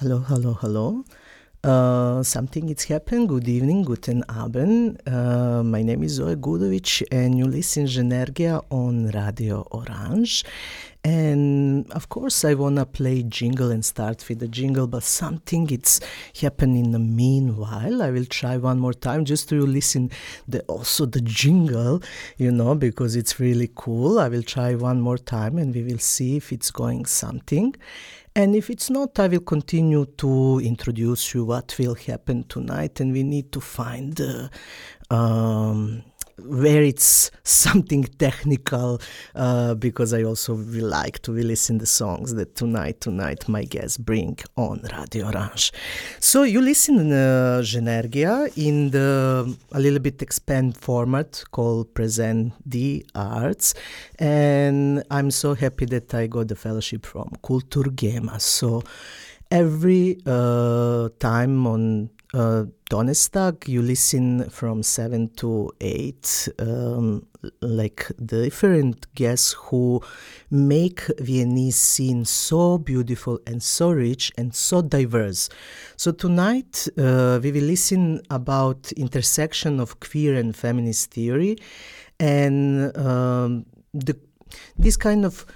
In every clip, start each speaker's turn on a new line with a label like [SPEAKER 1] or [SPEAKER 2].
[SPEAKER 1] Hello, hello, hello. Uh, something it's happened. Good evening, guten Abend. Uh, my name is Zoe Gudovic, and you listen Ženergija on Radio Orange. And of course, I wanna play jingle and start with the jingle, but something it's happened in the meanwhile. I will try one more time just to listen the also the jingle, you know, because it's really cool. I will try one more time, and we will see if it's going something. And if it's not, I will continue to introduce you what will happen tonight, and we need to find uh, um, where it's something technical uh, because I also will like to listen the songs that tonight tonight my guests bring on Radio Orange. So you listen uh, Ženergija in the a little bit expand format called Present the Arts, and I'm so happy that I got the fellowship from Kulturgema. So every uh, time on uh, Donnerstag, you listen from 7 to 8, um, like the different guests who make Viennese scene so beautiful and so rich and so diverse. So tonight uh, we will listen about intersection of queer and feminist theory and um, the, this kind of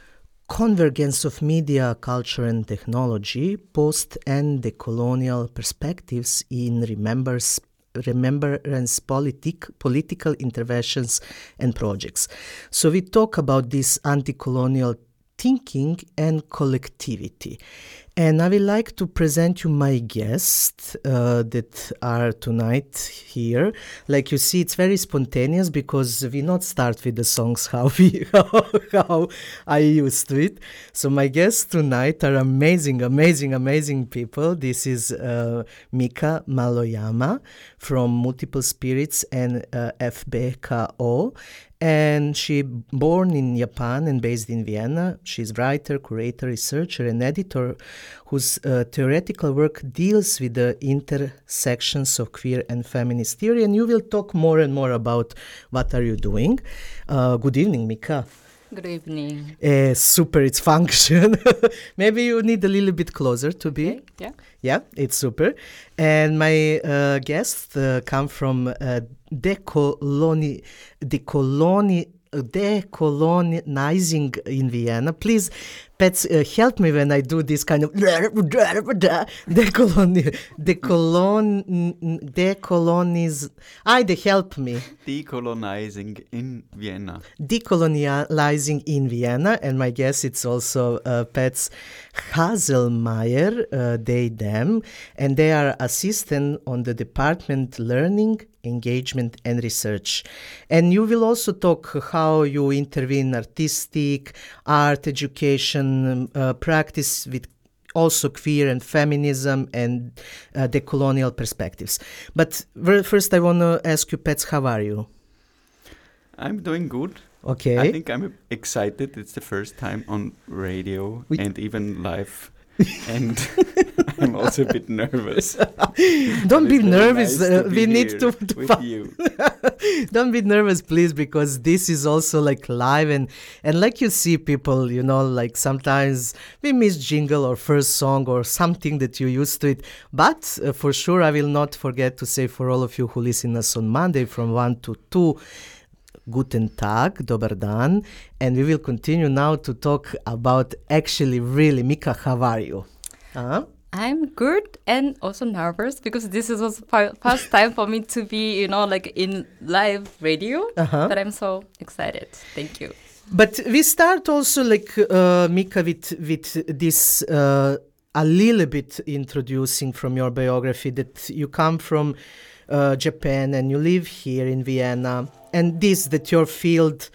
[SPEAKER 1] convergence of media, culture, and technology, post and decolonial perspectives in remembers, remembrance politic, political interventions and projects. So we talk about this anti-colonial thinking and collectivity. And I would like to present you my guests uh, that are tonight here. Like you see, it's very spontaneous because we not start with the songs how we how, I used to it. So my guests tonight are amazing, amazing, amazing people. This is uh, Mika Maruyama from Multiple Spirits and uh, VBKÖ, and she born in Japan and based in Vienna. She's writer, curator, researcher, and editor whose uh, theoretical work deals with the intersections of queer and feminist theory. And you will talk more and more about what are you doing. Uh, good evening, Mika.
[SPEAKER 2] Good evening.
[SPEAKER 1] Uh, super, it's function. Maybe you need a little bit closer to be.
[SPEAKER 2] Okay, yeah.
[SPEAKER 1] Yeah, it's super. And my uh, guests uh, come from uh, decoloni, decoloni, decolonizing in Vienna. Please, Petz, uh, help me when I do this kind of decoloni, decolon, decoloniz. I they help me.
[SPEAKER 3] Decolonizing in Vienna.
[SPEAKER 1] Decolonializing in Vienna, and my guess it's also uh, Petz Haselmayer, uh, they them, and they are assistant on the department learning engagement and research. And you will also talk how you intervene artistic, art education, uh, practice with also queer and feminism and uh, decolonial perspectives. But first, I want to ask you, Petz, how are you?
[SPEAKER 3] I'm doing good.
[SPEAKER 1] Okay.
[SPEAKER 3] I think I'm excited. It's the first time on radio we and even live. And I'm also a bit nervous.
[SPEAKER 1] Don't be nervous.
[SPEAKER 3] Nice
[SPEAKER 1] uh,
[SPEAKER 3] to
[SPEAKER 1] we need to, to
[SPEAKER 3] with you.
[SPEAKER 1] Don't be nervous, please, because this is also like live and and like you see people, you know, like sometimes we miss jingle or first song or something that you used to it. But uh, for sure, I will not forget to say for all of you who listen us on Monday from one to two. Guten Tag, Dobar Dan, and we will continue now to talk about actually really Mika, how are you? Uh-huh.
[SPEAKER 2] I'm good and also nervous because this is also fi- first time for me to be, you know, like in live radio.
[SPEAKER 1] Uh-huh.
[SPEAKER 2] But I'm so excited. Thank you.
[SPEAKER 1] But we start also like uh, Mika with with this uh, a little bit introducing from your biography that you come from uh, Japan and you live here in Vienna, and this that your field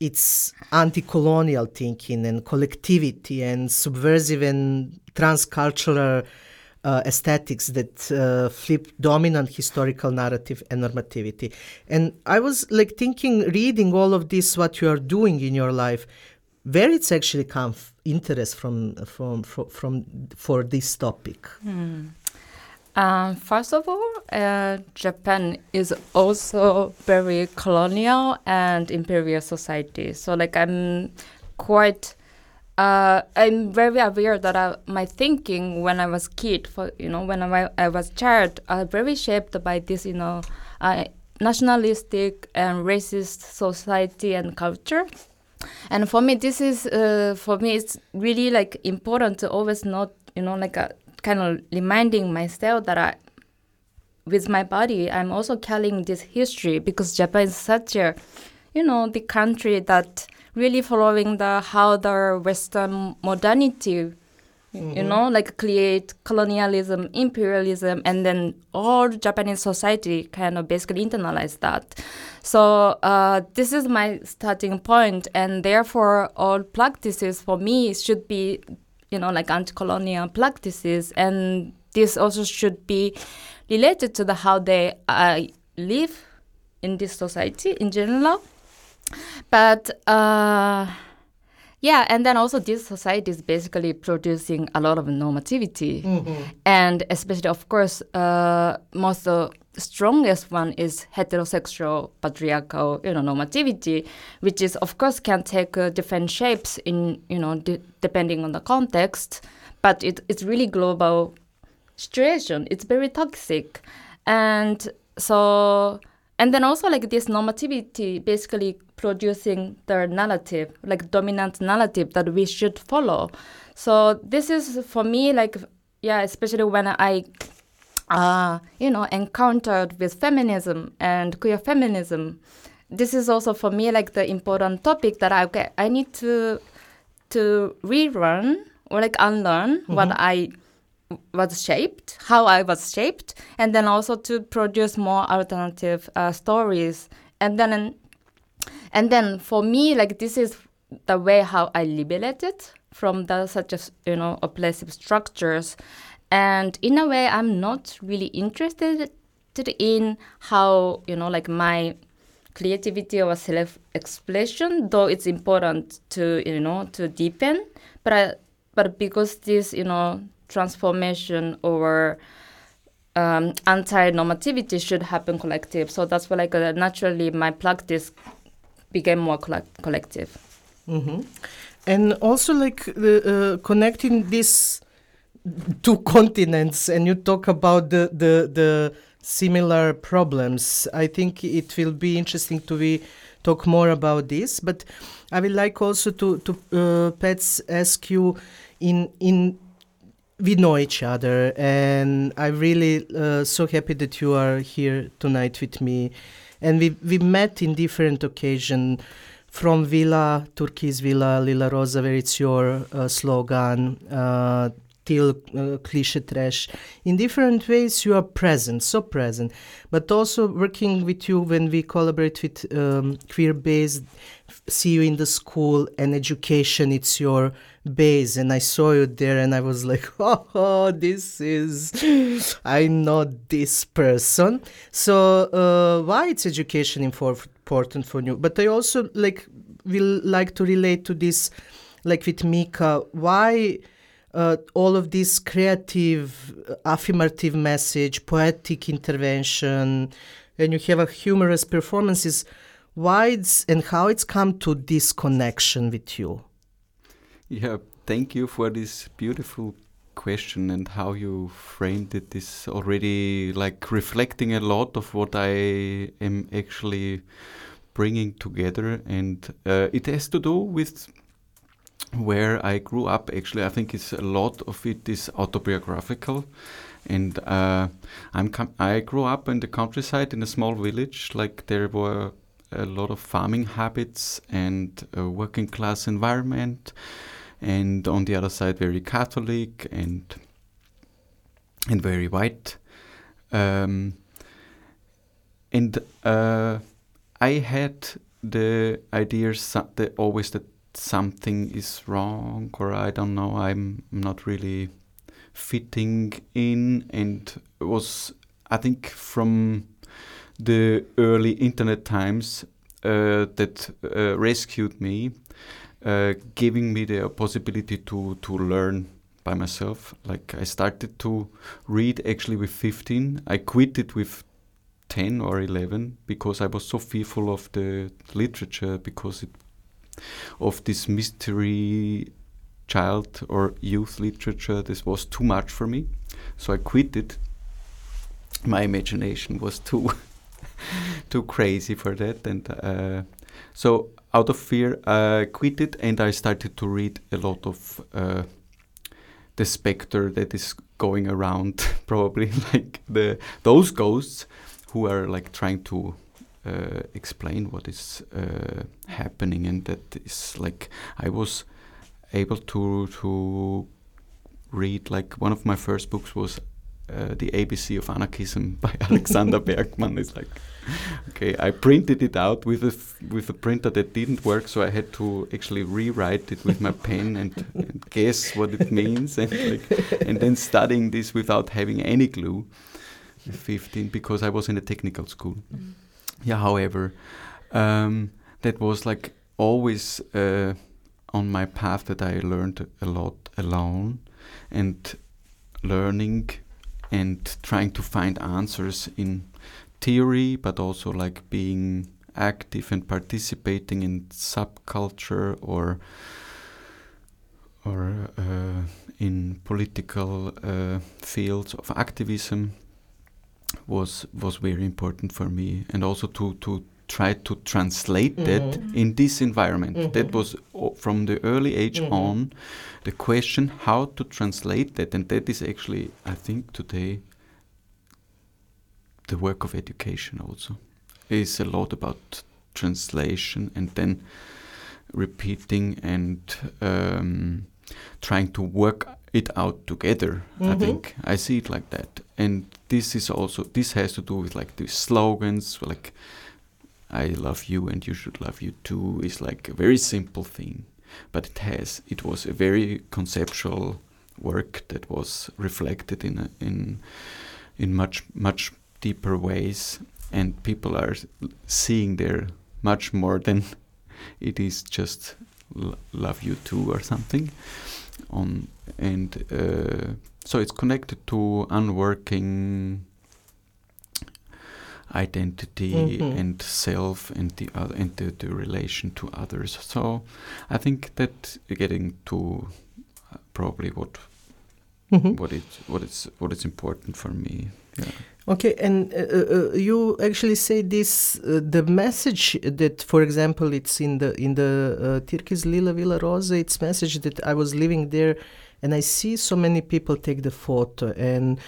[SPEAKER 1] it's anti-colonial thinking and collectivity and subversive and transcultural uh, aesthetics that uh, flip dominant historical narrative and normativity. And I was like thinking, reading all of this, what you are doing in your life, where it's actually come interest from from from, from for this topic.
[SPEAKER 2] Um, first of all, uh, Japan is also very colonial and imperial society. So, like, I'm quite uh, I'm very aware that I, my thinking when I was kid, for you know, when I, I was child, are very shaped by this, you know, uh, nationalistic and racist society and culture. And for me, this is uh, for me, it's really like important to always not, you know, like a, kind of reminding myself that I, with my body, I'm also carrying this history because Japan is such a, you know, the country that really following the how the Western modernity, mm-hmm. you know, like create colonialism, imperialism, and then all Japanese society kind of basically internalize that. So uh, this is my starting point, and therefore all practices for me should be, you know, like anti-colonial practices, and this also should be related to the how they uh, live in this society in general. But uh, yeah, and then also this society is basically producing a lot of normativity, mm-hmm. and especially, of course, uh, most the strongest one is heterosexual patriarchal, you know, normativity, which is of course can take uh, different shapes in you know de- depending on the context, but it, it's really global situation. It's very toxic, and so and then also like this normativity basically producing their narrative, like dominant narrative that we should follow. So this is for me like yeah, especially when I uh, you know, encountered with feminism and queer feminism. This is also for me like the important topic that I okay, I need to to relearn or like unlearn mm-hmm. what I was shaped, how I was shaped, and then also to produce more alternative uh, stories. And then and then for me, like this is the way how I liberated from the such as you know oppressive structures, and in a way, I'm not really interested in how you know like my creativity or self-expression, though it's important to you know to deepen, but I, but because this you know transformation or um, anti-normativity should happen collective. So that's why like uh, naturally my practice became more collect- collective.
[SPEAKER 1] Mm-hmm. And also, like uh, connecting these two continents, and you talk about the the the similar problems. I think it will be interesting to be talk more about this. But I would like also to to uh, Petz ask you in in we know each other, and I'm really uh, so happy that you are here tonight with me and we we met in different occasions from Villa, Turquoise Villa, Lila Rosa, where it's your uh, slogan, uh, till uh, cliche trash. In different ways, you are present, so present. But also working with you when we collaborate with um, queer based, see you in the school and education, it's your base. And I saw you there and I was like, oh, oh this is, I know this person. So uh, why it's education important for you? But I also like will like to relate to this, like with Mika, why uh, all of this creative, affirmative message, poetic intervention, and you have a humorous performances. Why it's and how it's come to this connection with you?
[SPEAKER 3] Yeah, thank you for this beautiful question and how you framed it is already like reflecting a lot of what I am actually bringing together, and uh, it has to do with where I grew up. Actually, I think it's a lot of it is autobiographical, and uh, I'm I grew up in the countryside in a small village. Like there were a lot of farming habits and working class environment, and on the other side very Catholic and and very white. Um, and uh, I had the ideas that always that something is wrong or I don't know, I'm not really fitting in and it was I think from the early internet times uh, that uh, rescued me, uh, giving me the possibility to to learn by myself. Like I started to read actually with 15. I quit it with 10 or 11 because I was so fearful of the literature because it of this mystery child or youth literature, this was too much for me. So I quit it. My imagination was too too crazy for that, and uh, so out of fear, I quit it, and I started to read a lot of uh, the specter that is going around, probably like the those ghosts who are like trying to uh, explain what is uh, happening, and that is like I was able to to read like one of my first books was uh, the ABC of Anarchism by Alexander Berkman. It's like okay, I printed it out with a with a printer that didn't work, so I had to actually rewrite it with my pen and, and guess what it means, and like, and then studying this without having any clue. 15 because I was in a technical school. Mm. Yeah, however, um, that was like always uh, on my path that I learned a lot alone and learning and trying to find answers in theory, but also like being active and participating in subculture or or uh, in political uh, fields of activism was was very important for me, and also to to try to translate mm -hmm. that in this environment. Mm -hmm. That was from the early age mm -hmm. on the question how to translate that, and that is actually I think today the work of education also is a lot about translation and then repeating and um, trying to work it out together. Mm-hmm. I think I see it like that, and this is also this has to do with like the slogans, like "I love you" and "You should love you too" is like a very simple thing, but it has it was a very conceptual work that was reflected in a, in in much much deeper ways, and people are seeing there much more than it is just love you too or something on and uh, so it's connected to unworking identity mm-hmm. and self and the other and the, the, relation to others so i think that getting to uh, probably what mm-hmm. what it what is what is important for me yeah
[SPEAKER 1] Okay, and uh, uh, uh, you actually say this uh, the message that, for example, it's in the in the uh, Türkis Lila Villa Rosa. It's message that I was living there, and I see so many people take the photo and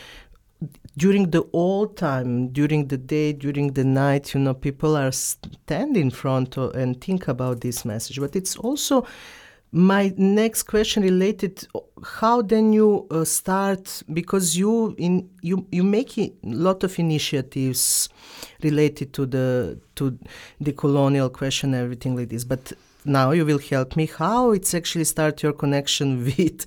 [SPEAKER 1] during the old time, during the day, during the night, you know, people are stand in front of, and think about this message. But it's also my next question related how then you uh, start because you in you you make a lot of initiatives related to the to the colonial question everything like this but now you will help me how it's actually start your connection with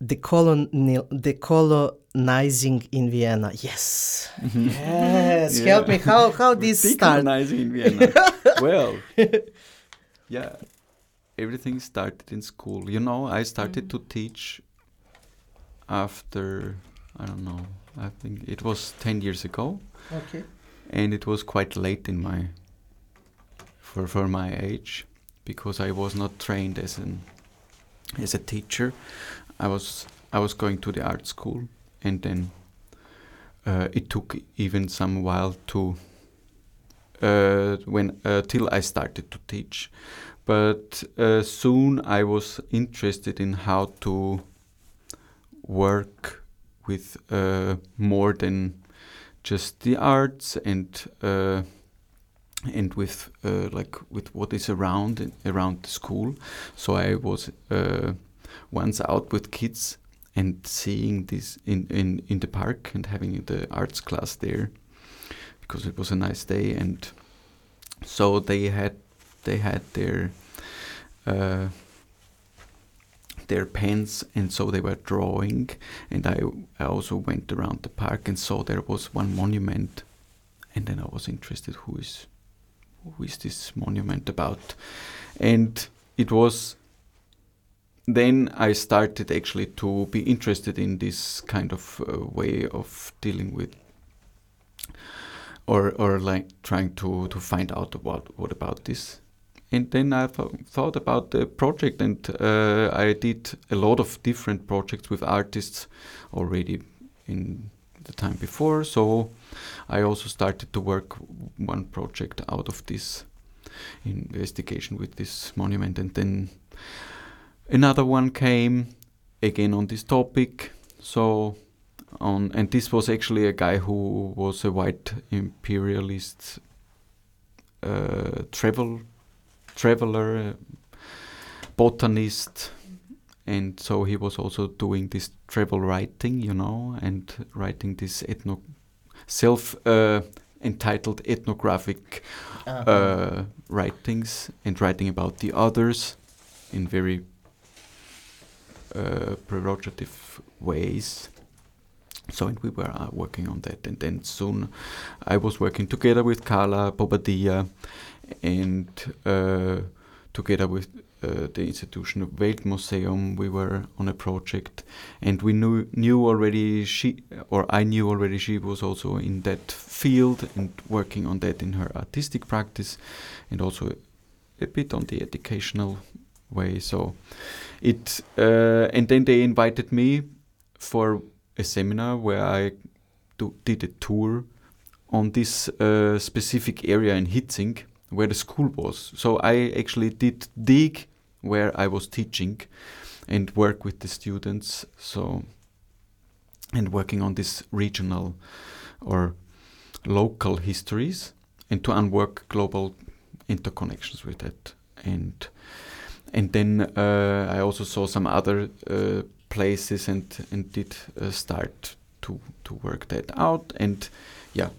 [SPEAKER 1] the colonial the colonizing in Vienna. Yes. Mm-hmm. yes yeah. help me. How how this start?
[SPEAKER 3] Colonizing in Vienna. Well yeah everything started in school. You know, I started mm. to teach after I don't know. I think it was ten years ago.
[SPEAKER 1] Okay.
[SPEAKER 3] And it was quite late in my for for my age because I was not trained as an as a teacher. I was I was going to the art school and then uh, it took even some while to uh, when uh, till I started to teach but uh, soon I was interested in how to work with uh, more than just the arts and uh, and with uh, like with what is around around the school. So I was uh, once out with kids and seeing this in, in, in the park and having the arts class there because it was a nice day and so they had they had their uh, their pens and so they were drawing. And I, I also went around the park and saw there was one monument. And then I was interested who is who is this monument about? And it was then I started actually to be interested in this kind of uh, way of dealing with or or like trying to to find out about what about this and then I thought about the project, and uh, I did a lot of different projects with artists already in the time before. So I also started to work one project out of this investigation with this monument, and then another one came again on this topic. So on, and this was actually a guy who was a white imperialist uh, travel traveler, botanist, and so he was also doing this travel writing, you know, and writing this ethno self uh, entitled ethnographic uh-huh. uh, writings and writing about the others in very uh, prerogative ways. So and we were uh, working on that, and then soon I was working together with Carla Bobadilla and uh, together with uh, the institution of Weltmuseum, we were on a project, and we knew knew already she or I knew already she was also in that field and working on that in her artistic practice, and also a bit on the educational way. So it uh, and then they invited me for a seminar where I do, did a tour on this uh, specific area in Hietzing where the school was. So I actually did dig where I was teaching and work with the students. So and working on this regional or local histories and to unwork global interconnections with that and and then uh, I also saw some other uh, places and and did uh, start to to work that out and yeah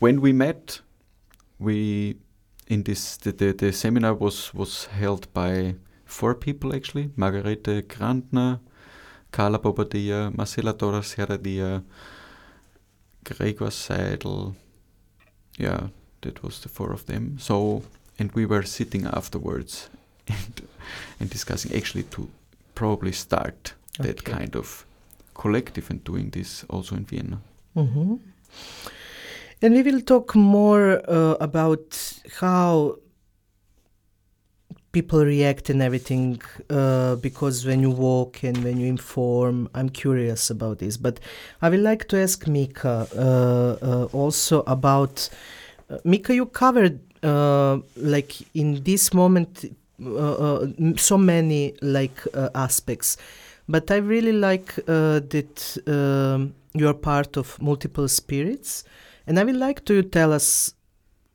[SPEAKER 3] when we met we in this the, the, the seminar was was held by four people actually Margarete Grandner, Carla Bobadilla, Marcela Torres Heredia, Gregor Seidel. Yeah, that was the four of them. So, and we were sitting afterwards and, and discussing actually to probably start okay. that kind of collective and doing this also in Vienna.
[SPEAKER 1] Mm-hmm. And we will talk more uh, about how people react and everything uh, because when you walk and when you inform, I'm curious about this. But I would like to ask Mika uh, uh also about. Uh, Mika, you covered uh, like in this moment so many like aspects, but I really like that um, you are part of multiple spirits and I would like to tell us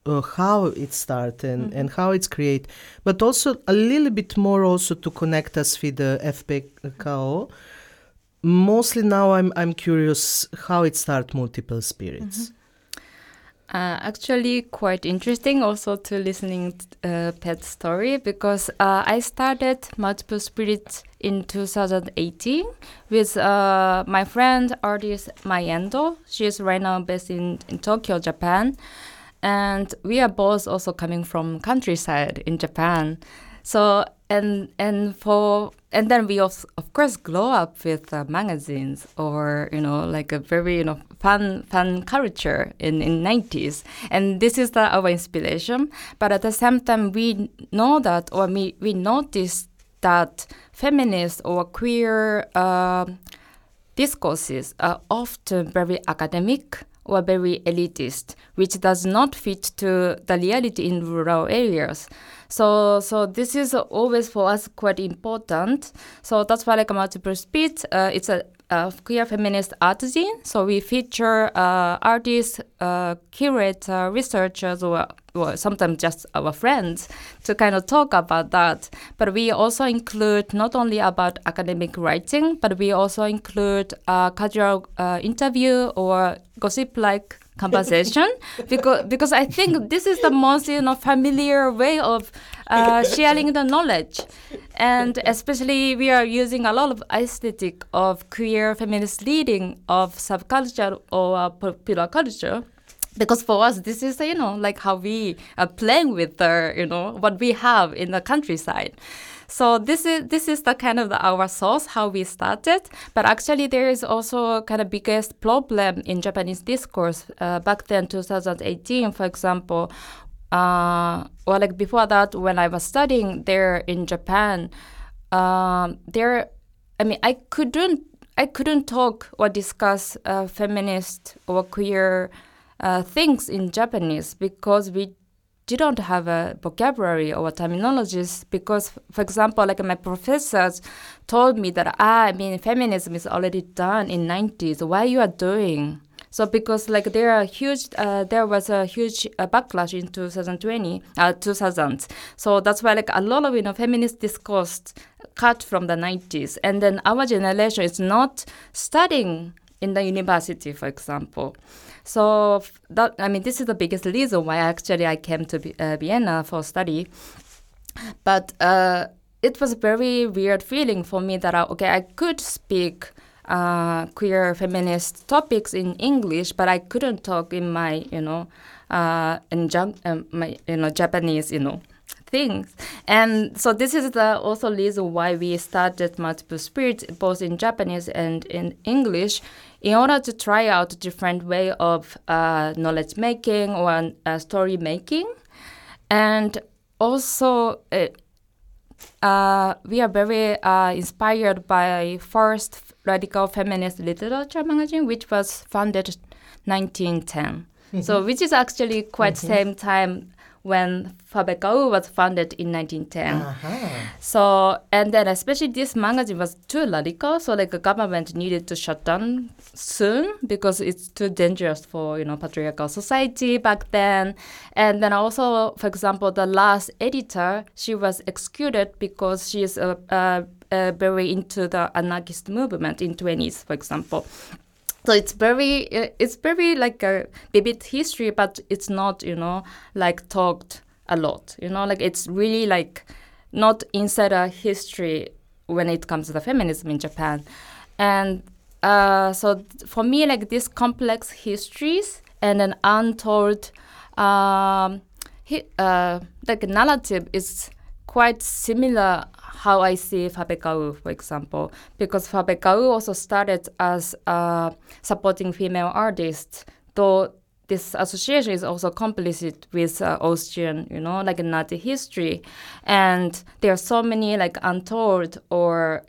[SPEAKER 1] uh, how it started and, mm-hmm. and how it's created, but also a little bit more also to connect us with the VBKÖ. Mostly now I'm I'm curious how it started multiple spirits. Mm-hmm.
[SPEAKER 2] Uh, actually, quite interesting also to listening uh, Petz's story because uh, I started Multiple Spirits in 2018 with uh, my friend artist Mai Endo. She is right now based in, in Tokyo, Japan, and we are both also coming from countryside in Japan. So and and for and then we also, of course grow up with uh, magazines or you know like a very you know fun fun culture in in 90s and this is the, our inspiration but at the same time we know that or we we notice that feminist or queer uh, discourses are often very academic or very elitist, which does not fit to the reality in rural areas. So, so this is always for us quite important. So that's why like multiple speed, uh, it's a, a, queer feminist art zine. So we feature uh, artists, uh, curators, researchers, or, or sometimes just our friends to kind of talk about that. But we also include not only about academic writing, but we also include a casual uh, interview or gossip-like conversation because because I think this is the most you know familiar way of uh, sharing the knowledge, and especially we are using a lot of aesthetic of queer feminist leading of subculture or uh, popular culture. Because for us, this is you know like how we are playing with the you know what we have in the countryside. So this is this is the kind of the, our source how we started. But actually, there is also kind of biggest problem in Japanese discourse uh, back then, 2018, for example. uh, or like before that, when I was studying there in Japan, um, there, I mean, I couldn't, I couldn't talk or discuss uh, feminist or queer uh, things in Japanese because we didn't have a vocabulary or terminologies because for example like my professors told me that ah, i mean feminism is already done in 90s why you are doing? So because like there are huge, uh, there was a huge uh, backlash in 2020, uh, 2000. So that's why like a lot of you know feminist discourse cut from the 90s, and then our generation is not studying in the university, for example. So that I mean, this is the biggest reason why actually I came to uh, Vienna for study. But uh, it was a very weird feeling for me that I, okay, I could speak uh, queer feminist topics in English, but I couldn't talk in my, you know, uh, in um, my, you know, Japanese, you know, things. And so this is the also reason why we started Multiple Spirits, both in Japanese and in English, in order to try out different way of uh, knowledge making or uh, story making, and also. Uh, uh, we are very uh, inspired by first radical feminist literature magazine, which was founded 1910. Mm-hmm. So, which is actually quite mm-hmm. same time when VBKÖ was founded in 1910. Uh-huh. So, and then especially this magazine was too radical, so like the government needed to shut down soon because it's too dangerous for, you know, patriarchal society back then. And then also, for example, the last editor, she was executed because she is a, a, a very into the anarchist movement in 20s, for example so it's very it's very like a vivid history but it's not you know like talked a lot you know like it's really like not inside a history when it comes to the feminism in japan. And uh, so for me like these complex histories and an untold um, hi, uh, like narrative is quite similar how I see VBKÖ, for example, because VBKÖ also started as a supporting female artist, though this association is also complicit with uh, Austrian, you know, like Nazi history, and there are so many like untold or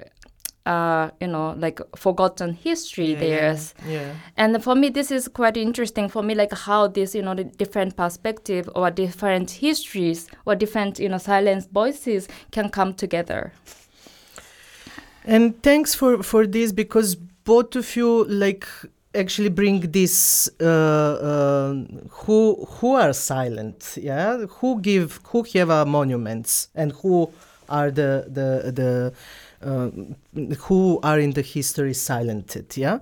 [SPEAKER 2] uh, you know, like forgotten history
[SPEAKER 1] yeah,
[SPEAKER 2] there.
[SPEAKER 1] Yeah, yeah.
[SPEAKER 2] And for me, this is quite interesting for me, like how this, you know, the different perspective or different histories or different, you know, silenced voices can come together.
[SPEAKER 1] And thanks for for this because both of you like actually bring this uh, uh, who who are silent yeah who give who have monuments and who are the the the uh, who are in the history silented yeah?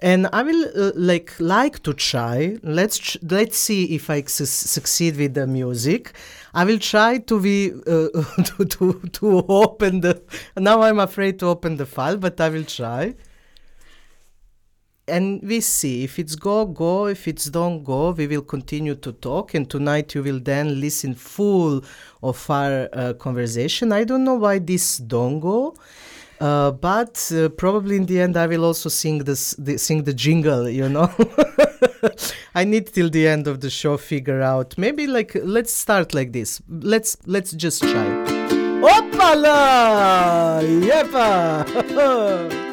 [SPEAKER 1] And i will uh, like like to try let's ch- let's see if i su- succeed with the music. I will try to be uh, to, to to open the now i'm afraid to open the file but i will try and we see if it's go go. If it's don't go we will continue to talk. And tonight you will then listen full of our uh, conversation. I don't know why this don't go uh, but uh, probably in the end i will also sing this the, sing the jingle you know? I need till the end of the show figure out. Maybe like let's start like this. Let's let's just try. Opala! Yepa!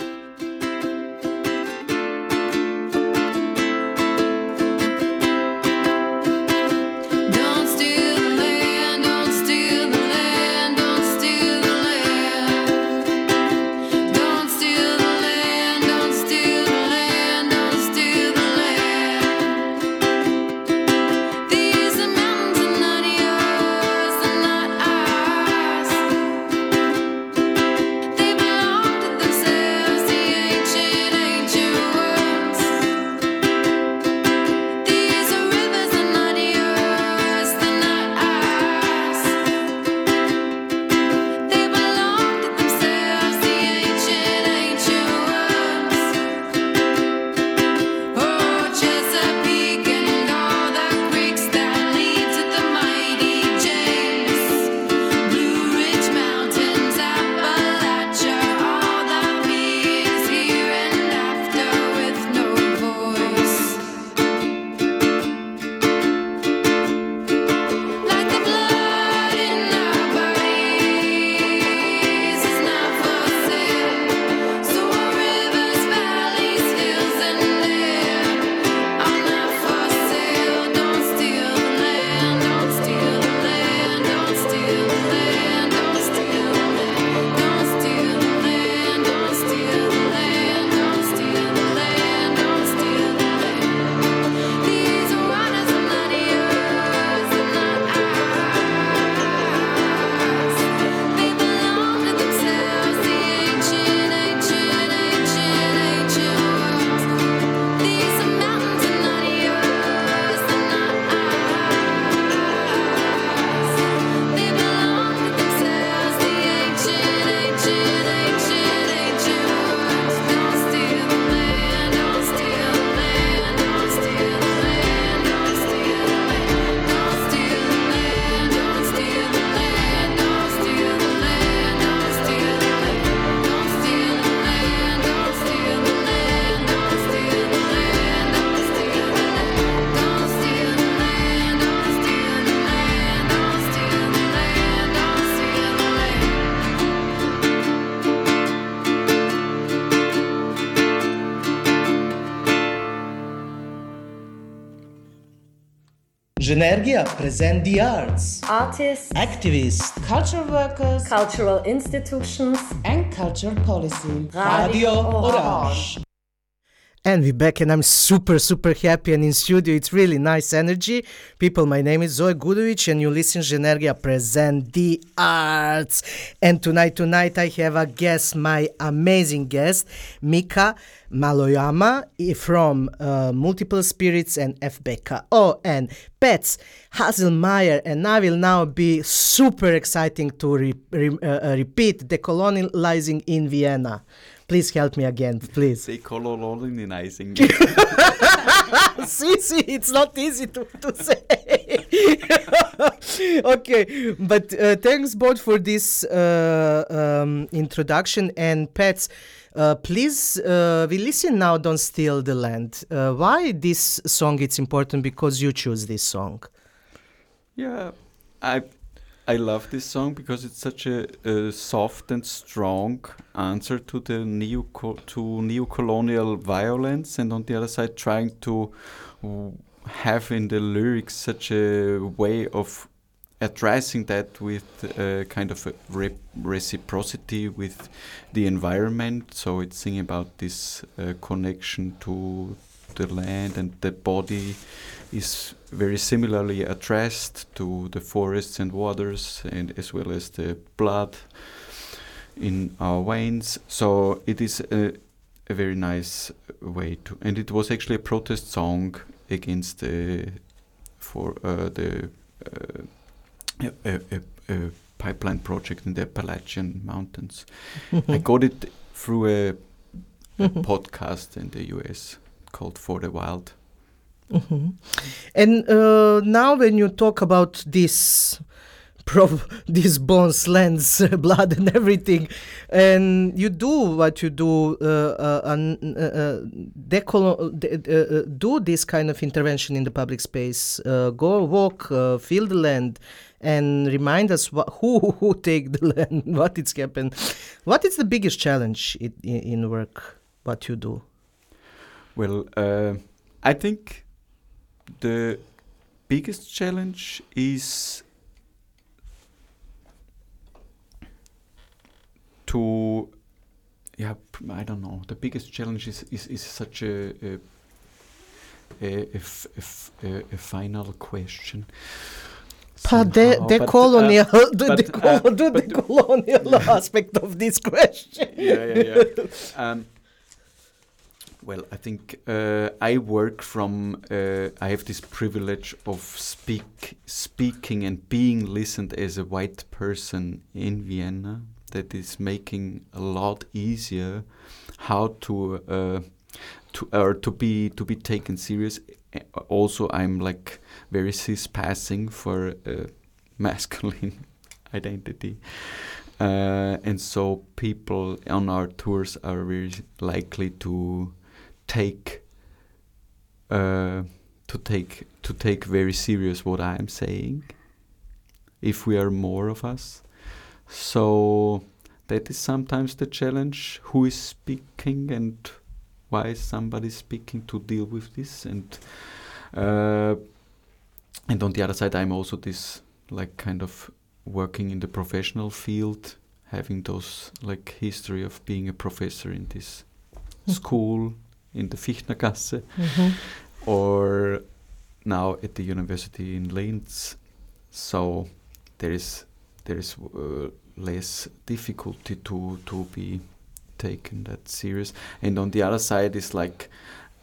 [SPEAKER 1] Ženergija present the arts,
[SPEAKER 4] artists,
[SPEAKER 1] activists,
[SPEAKER 5] cultural workers,
[SPEAKER 4] cultural institutions,
[SPEAKER 5] and cultural policy.
[SPEAKER 1] Radio Orange. And we're back, and I'm super, super happy. And in studio, it's really nice energy. People, my name is Zoe Gudovic, and you listen to Ženergija present the arts. And tonight, tonight, I have a guest, my amazing guest, Mika Maruyama from uh, Multiple Spirits and FBK. Oh, and Petz Haselmayer, and I will now be super exciting to re- re- uh, repeat decolonializing in Vienna. Please help me again, please.
[SPEAKER 3] Decolonizing.
[SPEAKER 1] see, see, it's not easy to, to say. okay, but uh, thanks both for this uh, um, introduction and Petz. Uh, please, uh, we listen now. Don't steal the land. Uh, why this song? It's important because you choose this song.
[SPEAKER 3] Yeah, I I love this song because it's such a, a soft and strong answer to the neo to neo-colonial violence, and on the other side, trying to have in the lyrics such a way of addressing that with a kind of a re reciprocity with the environment. So it's singing about this uh, connection to the land and the body is very similarly addressed to the forests and waters and as well as the blood in our veins so it is a, a very nice way to and it was actually a protest song against the for uh, the uh, a, a, a, pipeline project in the Appalachian Mountains. I got it through a, a podcast in the US called For the Wild.
[SPEAKER 1] Mm-hmm. And uh, now, when you talk about this, prov- these bones, lands, blood, and everything, and you do what you do, uh, uh, uh, uh decolo- uh, do this kind of intervention in the public space, go walk, feel the land, and remind us wh- who who take the land, what it's happened. What is the biggest challenge in, in work? What you do?
[SPEAKER 3] Well, I think the biggest challenge is to yeah i don't know. The biggest challenge is is, is such a a, a, a, a final question.
[SPEAKER 1] But the, the but, colonial uh, the, but, uh, the, the colonial aspect of this question.
[SPEAKER 3] Yeah yeah yeah. Um, well, I think uh, I work from. Uh, I have this privilege of speak, speaking and being listened as a white person in Vienna. That is making a lot easier how to uh, to or to be to be taken serious. Also, I'm like very cis passing for masculine identity. Uh, and so people on our tours are very likely to take uh, to take to take very serious what I am saying. If we are more of us, so that is sometimes the challenge. Who is speaking and why is somebody speaking to deal with this and uh, and on the other side, I'm also this like kind of working in the professional field, having those like history of being a professor in this mm. school in the Fichtnergasse, mm-hmm. or now at the university in Linz. So there is there is uh, less difficulty to to be taken that serious. And on the other side is like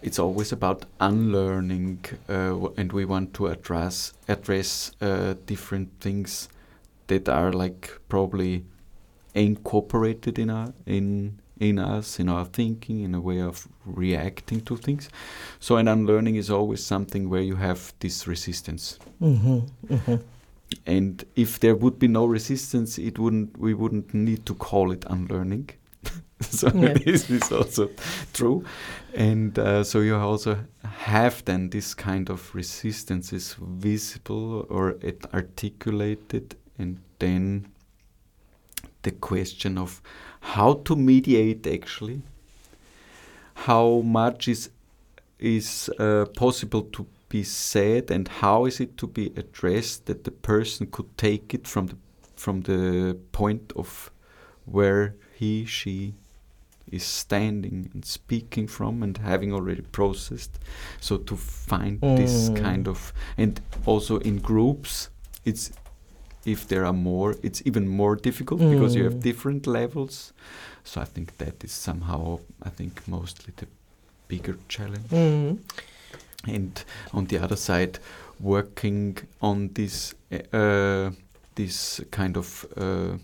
[SPEAKER 3] it's always about unlearning, uh, and we want to address address uh, different things that are like probably incorporated in our in in us, in our thinking, in a way of reacting to things. So, an unlearning is always something where you have this resistance. Mm-hmm, mm-hmm. And if there would be no resistance, it wouldn't. We wouldn't need to call it unlearning. so yeah. this is also true, and uh, so you also have then this kind of resistance is visible or articulated, and then the question of how to mediate actually, how much is is uh, possible to be said and how is it to be addressed that the person could take it from the from the point of where he she is standing and speaking from and having already processed so to find this
[SPEAKER 1] Mm.
[SPEAKER 3] kind of and also in groups it's if there are more it's even more difficult because you have
[SPEAKER 1] Mm.
[SPEAKER 3] different levels so i think that is somehow i think mostly the bigger challenge
[SPEAKER 1] Mm.
[SPEAKER 3] and on the other side working on this uh, this kind of uh,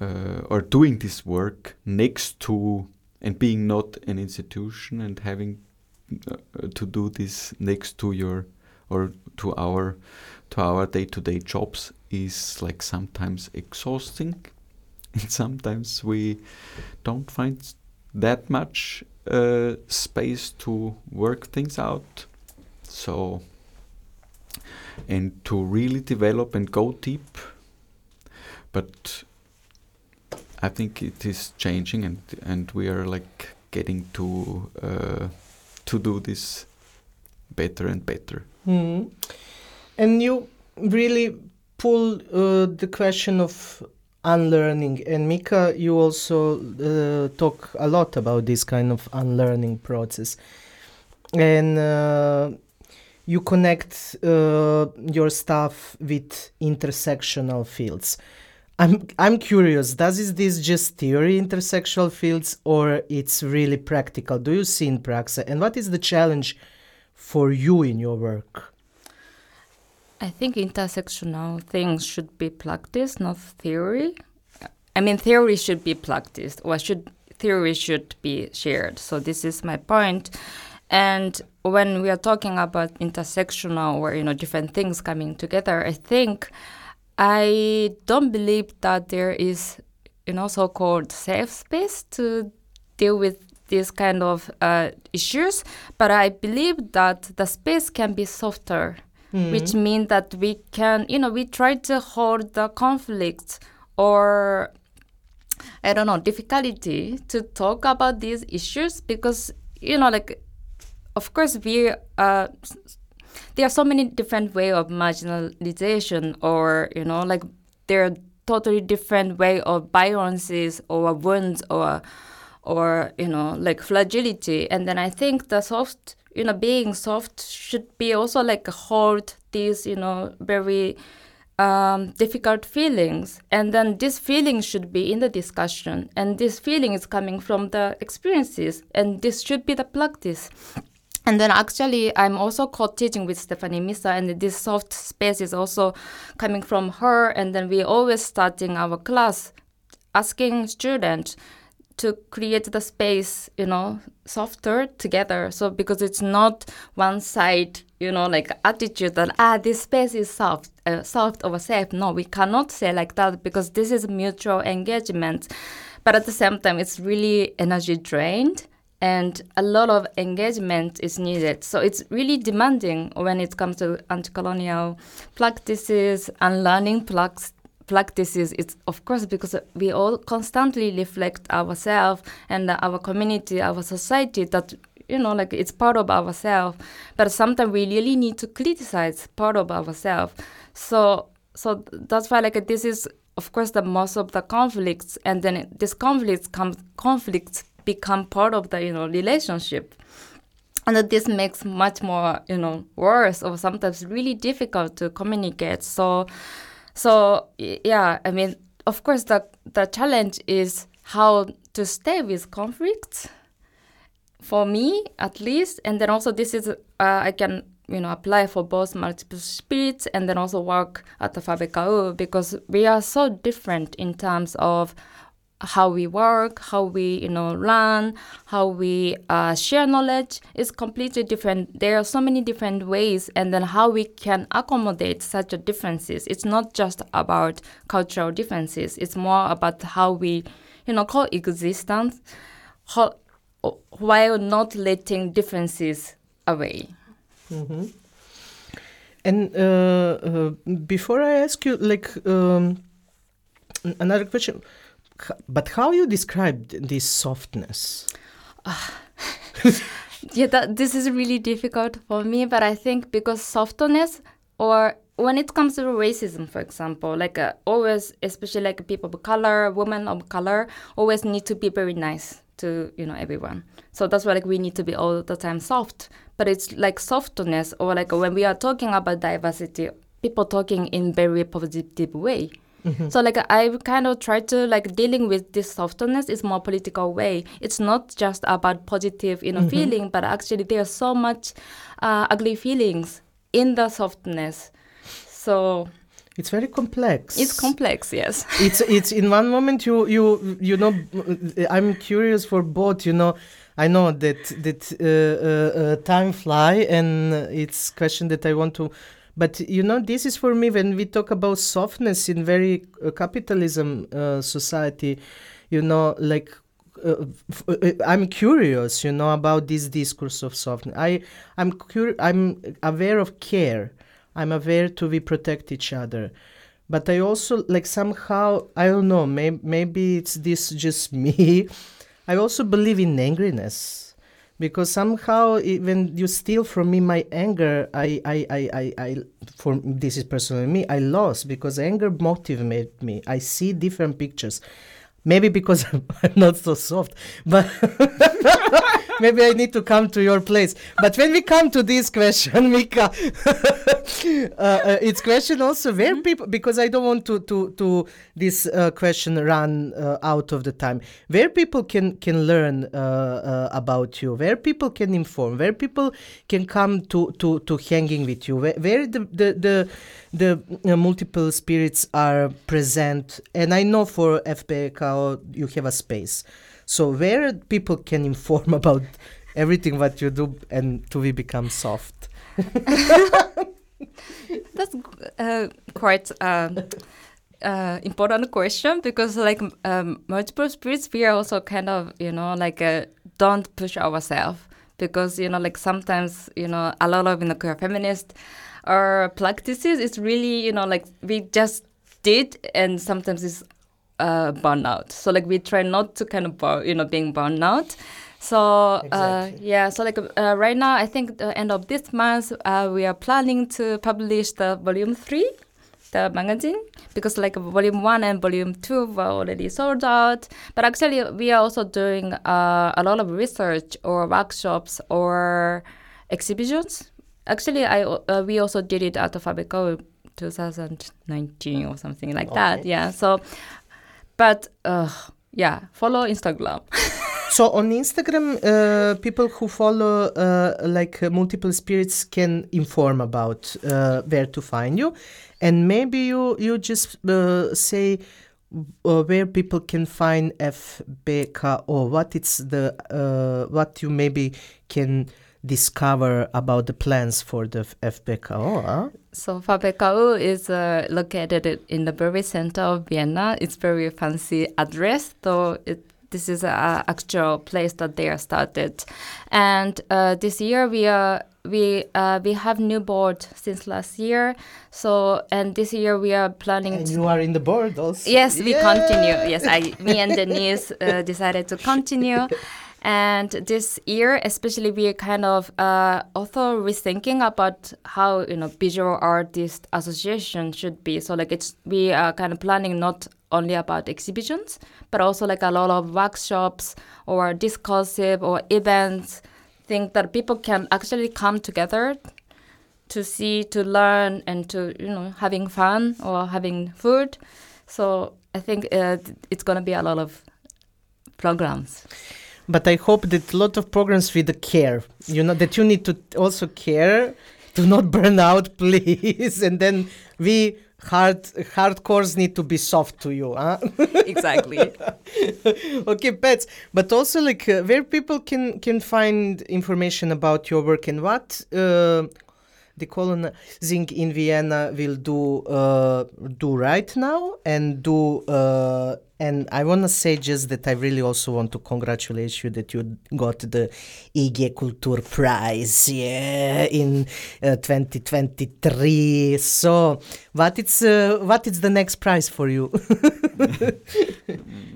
[SPEAKER 3] uh, or doing this work next to and being not an institution and having uh, to do this next to your or to our to our day-to-day jobs is like sometimes exhausting and sometimes we don't find that much uh, space to work things out. So and to really develop and go deep. But i think it is changing and and we are like getting to uh, to do this better and better.
[SPEAKER 1] Mm. And you really pull uh, the question of unlearning. And Mika, you also uh, talk a lot about this kind of unlearning process. And uh, you connect uh, your stuff with intersectional fields. I'm I'm curious. Does is this just theory intersectional fields or it's really practical? Do you see in praxis? And what is the challenge for you in your work?
[SPEAKER 2] I think intersectional things should be practiced, not theory. I mean, theory should be practiced, or should theory should be shared. So this is my point. And when we are talking about intersectional or you know different things coming together, I think I don't believe that there is you know so-called safe space to deal with these kind of uh, issues. But I believe that the space can be softer which means that we can, you know, we try to hold the conflict or I don't know, difficulty to talk about these issues because, you know, like, of course, we, uh, there are so many different way of marginalization or, you know, like there are totally different way of violences or wounds or, or, you know, like fragility. And then I think the soft, you know, being soft should be also like hold these, you know, very um, difficult feelings. And then this feeling should be in the discussion. And this feeling is coming from the experiences. And this should be the practice. And then actually, I'm also co-teaching with Stephanie Misa, and this soft space is also coming from her. And then we always starting our class asking students to create the space, you know, softer together. So because it's not one side, you know, like attitude that ah this space is soft, uh, soft or safe. No, we cannot say like that because this is mutual engagement. But at the same time, it's really energy drained and a lot of engagement is needed. So it's really demanding when it comes to anti-colonial practices and learning practices. It's of course because we all constantly reflect ourselves and our community, our society that you know like it's part of ourselves. But sometimes we really need to criticize part of ourselves. So so that's why like this is of course the most of the conflicts and then this conflicts comes conflicts become part of the you know relationship and this makes much more you know worse or sometimes really difficult to communicate so so yeah i mean of course the the challenge is how to stay with conflicts for me at least. And then also this is uh, i can you know apply for both multiple spirits and then also work at the VBKÖ because we are so different in terms of how we work, how we you know learn, how we uh, share knowledge is completely different. There are so many different ways, and then how we can accommodate such differences. It's not just about cultural differences. It's more about how we, you know, coexistence, how, while not letting differences away.
[SPEAKER 1] And uh, uh, before I ask you, like um, another question, but how you describe this softness?
[SPEAKER 2] yeah, that, this is really difficult for me, but I think because softness or when it comes to racism, for example, like uh, always, especially like people of color, women of color, always need to be very nice to you know everyone. So that's why like we need to be all the time soft. But it's like softness or like when we are talking about diversity, people talking in very positive way. Mm-hmm. So like I kind of try to like dealing with this softness is more political way. It's not just about positive you know mm-hmm. feeling, but actually there's so much uh, ugly feelings in the softness. So
[SPEAKER 1] it's very complex.
[SPEAKER 2] It's complex, yes.
[SPEAKER 1] it's it's in one moment you you you know I'm curious for both. You know, I know that that uh, uh, uh, time fly and it's question that I want to but you know, this is for me when we talk about softness in very uh, capitalism uh, society. You know, like uh, uh, I'm curious, you know, about this discourse of softness. I I'm cur- I'm aware of care. I'm aware to we protect each other, but I also like somehow I don't know. Maybe maybe it's this just me. I also believe in angriness because somehow when you steal from me my anger I, I i i i for this is personally me i lost because anger motivated me. I see different pictures. Maybe because i'm not so soft but maybe I need to come to your place. But when we come to this question, Mika, uh, uh, it's question also where mm-hmm. people because I don't want to to to this uh, question run uh, out of the time. Where people can can learn uh, uh, about you, where people can inform, where people can come to to to hanging with you, where, where the the the the multiple spirits are present. And I know for FPK you have a space. So where people can inform about everything what you do and to we become soft.
[SPEAKER 2] That's uh, quite uh, uh, important question because like um, multiple spirits, we are also kind of you know like uh, don't push ourselves because you know like sometimes you know a lot of you know queer feminist or practices is really you know like we just did and sometimes it's uh, burnout. So like we try not to kind of burn, you know being burned out. So uh, exactly. yeah, so like uh, right now, I think the end of this month, uh, we are planning to publish the volume three, the magazine, because like volume one and volume two were already sold out. But actually, we are also doing uh, a lot of research or workshops or exhibitions. Actually, I uh, we also did it at the VBKÖ 2019 or something like okay. that. Yeah, so but uh, yeah, follow Instagram.
[SPEAKER 1] so on Instagram, uh, people who follow uh, like uh, multiple spirits can inform about uh, where to find you, and maybe you you just uh, say where people can find FBK or what it's the what you maybe can discover about the plans for the VBKÖ?
[SPEAKER 2] So VBKÖ is uh, located in the very center of Vienna. It's very fancy address, though it, this is an actual place that they are started. And uh, this year we are we uh, we have new board since last year. So and this year we are planning.
[SPEAKER 1] And you are in the board also.
[SPEAKER 2] Yes, we continue. Yes, I me and Denise uh, decided to continue. And this year, especially, we are kind of uh, also rethinking about how you know visual artist association should be. So like it's we are kind of planning not only about exhibitions, but also like a lot of workshops or discursive or events, things that people can actually come together to see, to learn, and to you know having fun or having food. So I think uh, it's gonna be a lot of programs
[SPEAKER 1] but I hope that a lot of programs with the care, you know, that you need to also care to not burn out, please. and then we hard hardcores need to be soft to you, huh?
[SPEAKER 2] exactly.
[SPEAKER 1] okay, Petz, but also like uh, where people can can find information about your work and what. Uh, Decolonizing in Vienna will do uh, do right now and do uh, and I want to say just that I really also want to congratulate you that you got the IG Kultur Prize yeah, in uh, 2023. So what is uh, what is the next prize for you?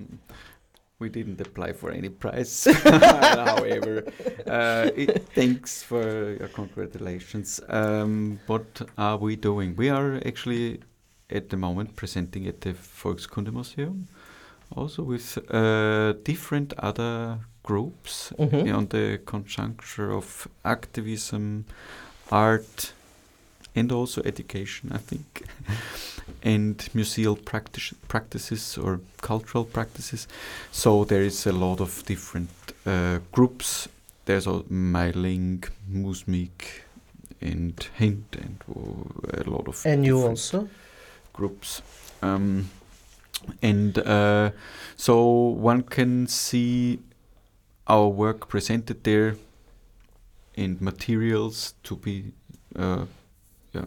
[SPEAKER 3] we didn't apply for any prize. However, uh, it, thanks for your congratulations. Um, what are we doing? We are actually at the moment presenting at the Volkskundemuseum, also with uh, different other groups
[SPEAKER 1] Mhm.
[SPEAKER 3] on the conjuncture of activism, art, and also education, I think, and museal practice, practices or cultural practices. So there is a lot of different uh, groups. There's a Meiling, Musmik, and Hint, and a lot of
[SPEAKER 1] And you also?
[SPEAKER 3] groups. Um, and uh, so one can see our work presented there and materials to be uh, yeah,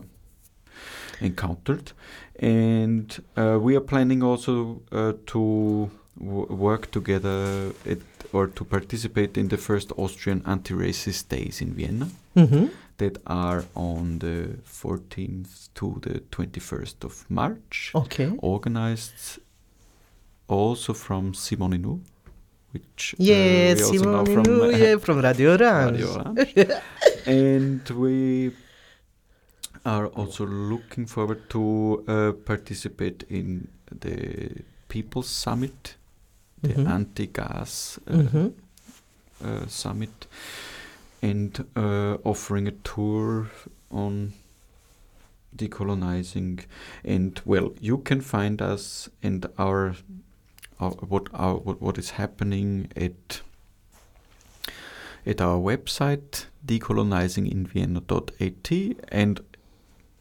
[SPEAKER 3] encountered. And uh, we are planning also uh, to w- work together at, or to participate in the first Austrian anti-racist days in Vienna
[SPEAKER 1] Mm-hmm.
[SPEAKER 3] that are on the 14th to the 21st of March,
[SPEAKER 1] Okay.
[SPEAKER 3] organized also from Simone Nu, which uh, also know from, uh,
[SPEAKER 1] yeah, from Radio Orange.
[SPEAKER 3] Radio Orange. and we are also looking forward to uh, participate in the People's Summit, the
[SPEAKER 1] Mhm.
[SPEAKER 3] anti-gas uh,
[SPEAKER 1] Mhm.
[SPEAKER 3] uh, summit and uh, offering a tour on decolonizing and well you can find us and our, our what our what, what is happening at at our website decolonizinginvienna.at and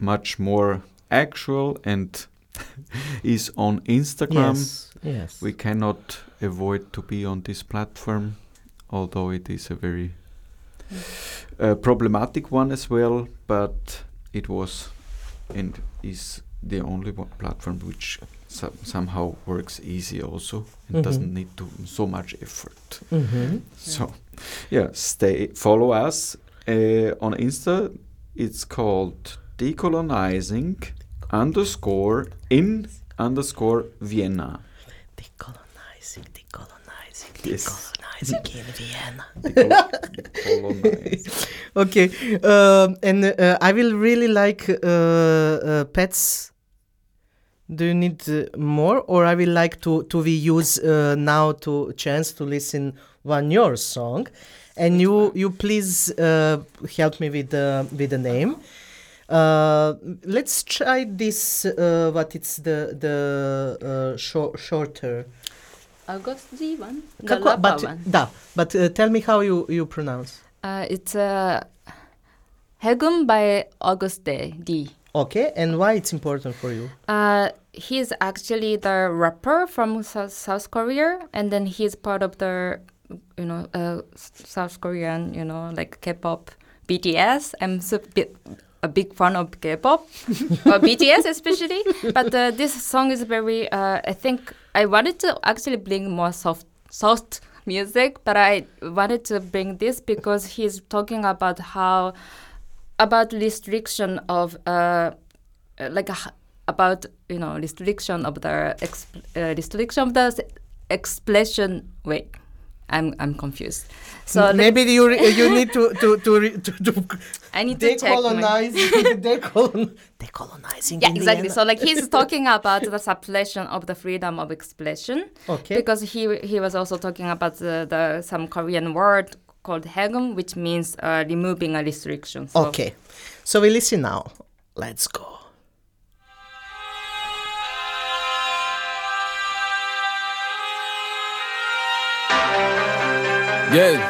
[SPEAKER 3] much more actual and is on Instagram
[SPEAKER 1] Yes. Yes.
[SPEAKER 3] we cannot avoid to be on this platform, although it is a very uh, problematic one as well. But it was and is the only one platform which so- somehow works easy also and
[SPEAKER 1] Mhm.
[SPEAKER 3] doesn't need to so much effort.
[SPEAKER 1] mm-hmm.
[SPEAKER 3] So, yeah, stay follow us uh, on Insta. It's called decolonizing underscore in underscore Vienna.
[SPEAKER 1] Decolonizing, decolonizing,
[SPEAKER 3] Yes.
[SPEAKER 1] decolonizing in Vienna. Okay, um, and uh, I will really like uh, uh, Petz. Do you need uh, more, or I will like to to we use uh, now to chance to listen one your song, and you you please uh, help me with the with the name. Uh, let's try this. Uh, what it's the the uh, shor- shorter.
[SPEAKER 2] August G one, the
[SPEAKER 1] Kako- but
[SPEAKER 2] one.
[SPEAKER 1] da, but uh, tell me how you you pronounce.
[SPEAKER 2] Uh, it's uh, Haegeum by Agust D.
[SPEAKER 1] Okay, and why it's important for you?
[SPEAKER 2] Uh, he's actually the rapper from South, South Korea, and then he's part of the, you know, uh, South Korean, you know, like K-pop, BTS. I'm so bit, a big fan of K-pop, or BTS especially. But uh, this song is very. Uh, I think I wanted to actually bring more soft, soft music, but I wanted to bring this because he's talking about how about restriction of uh, uh, like a, h- about you know restriction of the exp- uh, restriction of the expression wait i'm i'm confused so
[SPEAKER 1] maybe you you need to to to to, to
[SPEAKER 2] i need to
[SPEAKER 1] decolonize decolon decolonizing.
[SPEAKER 2] yeah exactly so like he's talking about the suppression of the freedom of expression
[SPEAKER 1] okay.
[SPEAKER 2] because he he was also talking about the, the some korean word called hegum which means uh, removing a restriction so
[SPEAKER 1] okay, so we listen now. Let's go.
[SPEAKER 6] Yeah.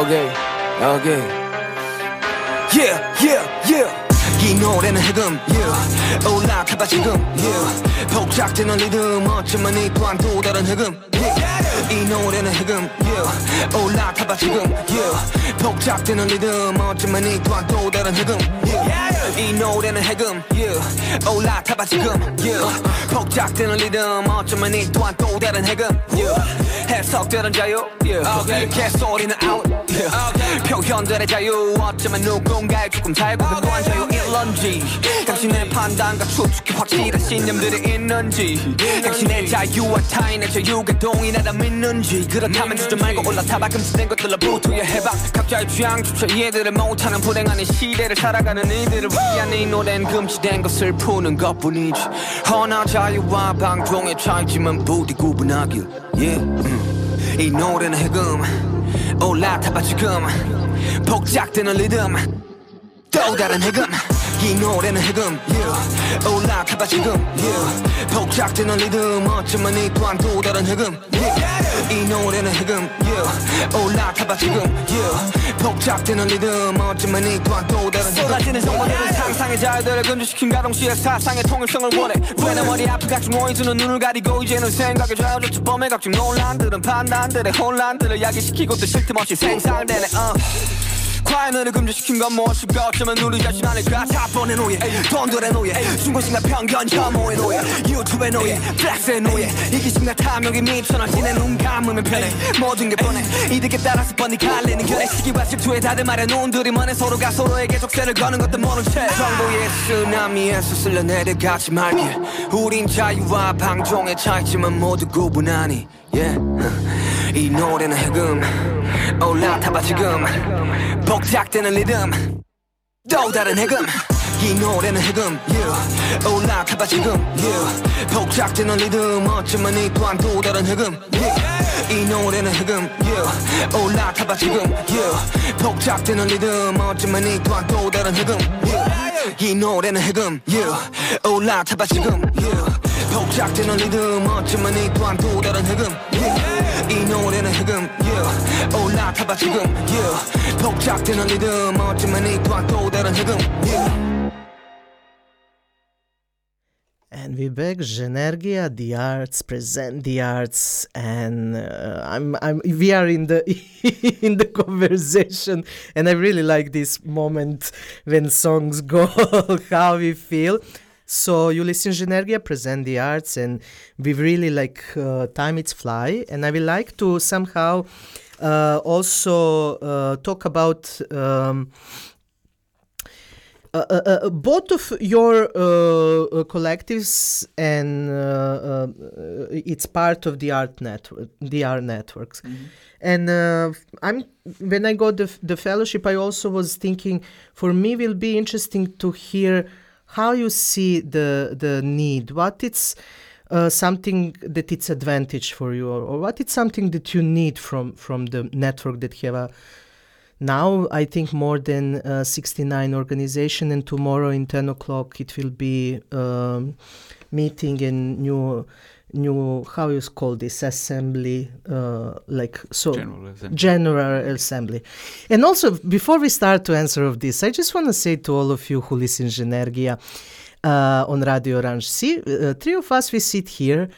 [SPEAKER 6] Okay. Okay. Yeah, yeah, yeah. 이 노래는 해금, yeah. 올라타봐 지금, yeah. 복잡되는 리듬, 어쩌면 이 또한 또 다른 해금, yeah. 이 노래는 해금, yeah. 올라타봐 지금, yeah. 복잡되는 리듬, 어쩌면 이 또한 또 다른 해금, yeah. 이 노래는 해금 yeah. 올라타봐 지금 yeah. 폭작되는 리듬 어쩌면 이 또한 또 다른 해금 yeah. 해석되는 자유 yeah. 개소리는 out yeah. 표현들의 자유 어쩌면 누군가의 조금 달고 또한 자유 일런지 당신의 판단과 추측이 확실한 신념들이 있는지 당신의 자유와 타인의 자유가 동일하다 믿는 지 그렇다면 주저 말고 올라타봐. 금지된 것들로부터 해봐. 각자의 취향조차 이해들을 못하는 불행한 이 시대를 살아가는 이들을 위한 이 노래는 금지된 것을 푸는 것뿐이지. 허나 자유와 방종의 차이지만 부디 구분하길. yeah. 음. 이 노래는 해금. 올라타봐 지금. 복작되는 리듬. 또 다른 해금. 이 노래는 해금. yeah. 올라타봐 지금. yeah. 복작되는 리듬. 어쩌면 이 또한 또 다른 해금. yeah. 이 노래는 해금 yeah. 올라타봐 지금 yeah. 복작되는 리듬 어쩌면 이 또한 또 다른 쏟아지는 정보들은 상상의 자유들을 금지시킨 가동시의 사상의 통일성을 원해 왜내 머리 앞에 각종 오이주는 눈을 가리고 이제는 생각에 좌우조차 범의 각종 논란들은 판단들의 혼란들을 야기시키고 또 쉴틈 없이 생산되네 uh. 과연을 금지시킨 건 무엇일까 어쩌면 우리 자신 아닐까? 자본의 노예 돈들의 노예 중고심과 편견 혐오의 노예 유튜브의 노예 플렉스의 노예 이기심과 탐욕이 미쳐나지내 눈 감으면 편해. 모든 게 뻔해. 이득에 따라서 뻔히 갈리는 결의 시기와 질투에 다듬어려 눈들이 먼해 서로가 서로에게 족쇄를 거는 것도 모른 채. 정보의 쓰나미에서 쓸려 내려가지 말길 우린 자유와 방종의 차이지만 모두 구분하니 yeah. 이 노래는 해금 올라타봐 지금 복작되는 리듬 또 다른 해금 이 노래는 해금 yeah. 올라타봐 지금 yeah. 복작되는 리듬 어쩌면 이 또한 또 다른 해금 yeah. 이 노래는 해금 yeah. 올라타봐 지금 yeah. 복작되는 리듬 어쩌면 이 또한 또 다른 해금 yeah. 이 노래는 해금 yeah. 올라타봐 지금 yeah. 더욱 작지는 리듬 어쩌면 이 또한 또 다른 흑음 yeah. 이 노래는 흑음 yeah. 올라타봐 지금 yeah. 더욱 리듬 어쩌면 이 또한 또 다른 흑음 yeah.
[SPEAKER 1] And we back Ženergija the Arts present the arts and uh, I'm I'm we are in the in the conversation and I really like this moment when songs go how we feel so you listen Ženergija, present the arts, and we really like uh, time it's fly, and I would like to somehow uh, also uh, talk about. Um, uh, uh, uh, both of your uh, uh, collectives and uh, it's part of the art network, the art networks. Mm-hmm. And I'm when I got the the fellowship, I also was thinking for me will be interesting to hear how you see the the need, what it's. something that it's advantage for you, or, or what it's something that you need from from the network that have a now I think more than uh, 69 organization and tomorrow in 10 o'clock it will be um, meeting in new new how you call this assembly uh, like so
[SPEAKER 3] general assembly.
[SPEAKER 1] general assembly and also before we start to answer of this i just want to say to all of you who listen to Ženergija uh, on radio orange see uh, three of us we sit here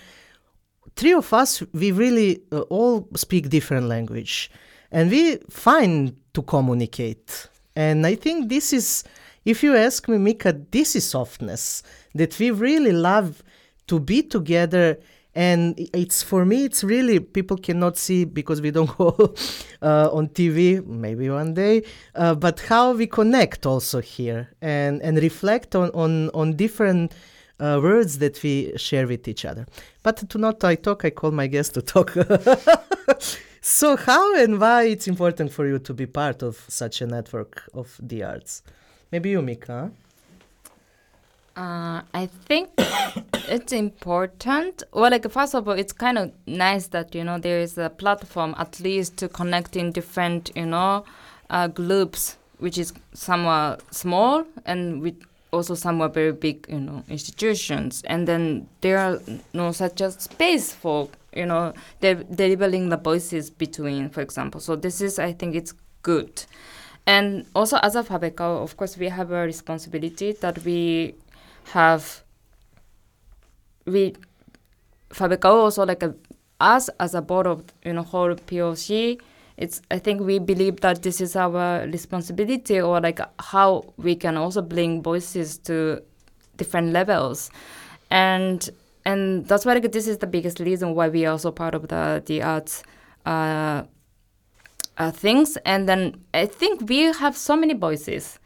[SPEAKER 1] three of us we really uh, all speak different language and we find to communicate. And I think this is, if you ask me, Mika, this is softness that we really love to be together. And it's for me, it's really people cannot see because we don't go uh, on TV, maybe one day. Uh, but how we connect also here and and reflect on on on different uh, words that we share with each other. But to not I talk, I call my guest to talk. So, how and why it's important for you to be part of such a network of the arts? Maybe you, Mika.
[SPEAKER 2] Uh, I think it's important. Well, like first of all, it's kind of nice that you know there is a platform at least to connect in different you know uh, groups, which is somewhat small and with also somewhat very big you know institutions, and then there are know such a space for you know de- delivering the voices between for example. So this is i think it's good. And also as a VBKÖ, of course we have a responsibility that we have we VBKÖ also like a, us as a board of you know whole POC it's I think we believe that this is our responsibility or like how we can also bring voices to different levels, and and that's why like, this is the biggest reason why we are also part of the the arts. Uh, uh, things and then i think we have so many voices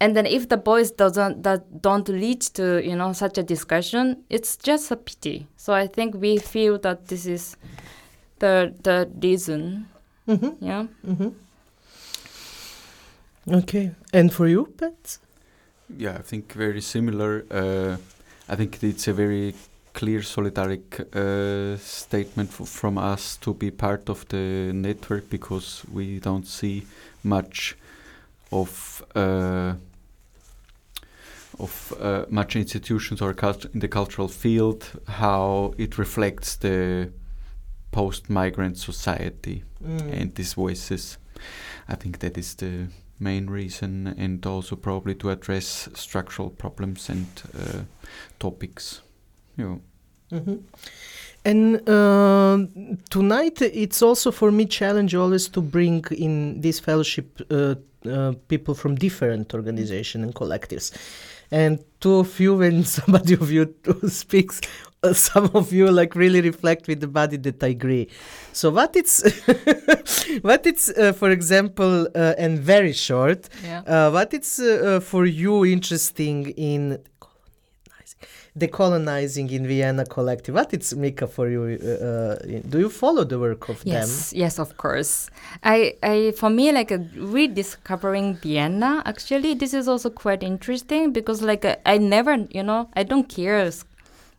[SPEAKER 2] and then if the boys doesn't that don't lead to you know such a discussion it's just a pity so i think we feel that this is the the reason
[SPEAKER 1] Mhm.
[SPEAKER 2] yeah
[SPEAKER 1] Mhm. Okay, and for you, Pat?
[SPEAKER 3] Yeah, I think very similar. Uh, I think it's a very clear solidaric uh, statement f- from us to be part of the network because we don't see much of uh, of uh, much institutions or cult- in the cultural field how it reflects the post-migrant society and these voices. I think that is the main reason, and also probably to address structural problems and uh, topics. Yeah.
[SPEAKER 1] Mhm. And uh, tonight, it's also for me challenge always to bring in this fellowship uh, uh, people from different organizations and collectives. And two of you, when somebody of you speaks, uh, some of you like really reflect with the body that I agree. So what it's, what it's, uh, for example, uh, and very short,
[SPEAKER 2] yeah
[SPEAKER 1] uh, what it's for you interesting in decolonizing in Vienna collective? What it's Mika for you? Uh, uh, do you follow the work of
[SPEAKER 2] Yes, yes, of course. I, I, for me, like uh, rediscovering Vienna. Actually, this is also quite interesting because, like, uh, I never, you know, I don't care,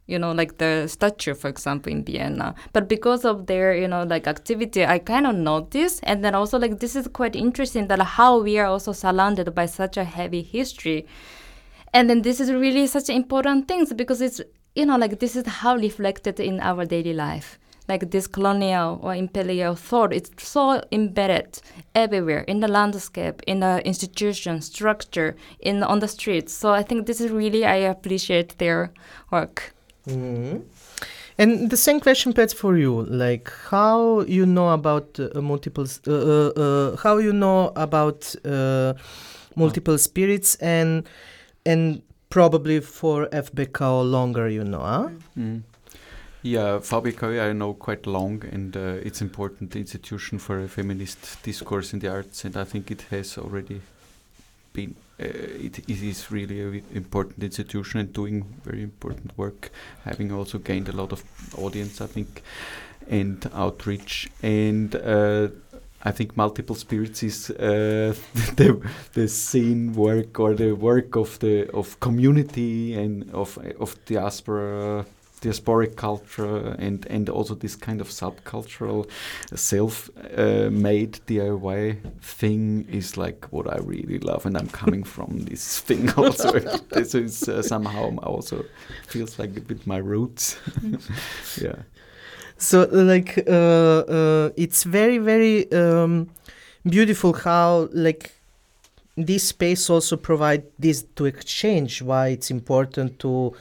[SPEAKER 2] you know, like the statue, for example, in Vienna. But because of their, you know, like activity, I kind of notice, and then also like this is quite interesting that how we are also surrounded by such a heavy history and then this is really such important things because it's you know like this is how reflected in our daily life like this colonial or imperial thought it's so embedded everywhere in the landscape in the institution structure in on the streets so i think this is really i appreciate their work
[SPEAKER 1] Mhm. And the same question, Pat, for you. Like, how you know about uh, multiple, uh, uh, uh, how you know about uh, multiple spirits, and and probably for FBK longer, you know, huh?
[SPEAKER 3] Mm. Yeah, VBK I know quite long, and uh, it's important institution for a feminist discourse in the arts, and I think it has already been. Uh, it, it is really an important institution and doing very important work, having also gained a lot of audience, I think, and outreach. And uh, I think multiple spirits is uh, the the scene work or the work of the of community and of of diaspora diasporic culture and and also this kind of subcultural self uh, made DIY thing is like what I really love and I'm coming from this thing also. This is uh, somehow also feels like a bit my roots. Yeah
[SPEAKER 1] So, like, uh, uh, it's very, very um, beautiful how, like, this space also provide this to exchange. Why it's important to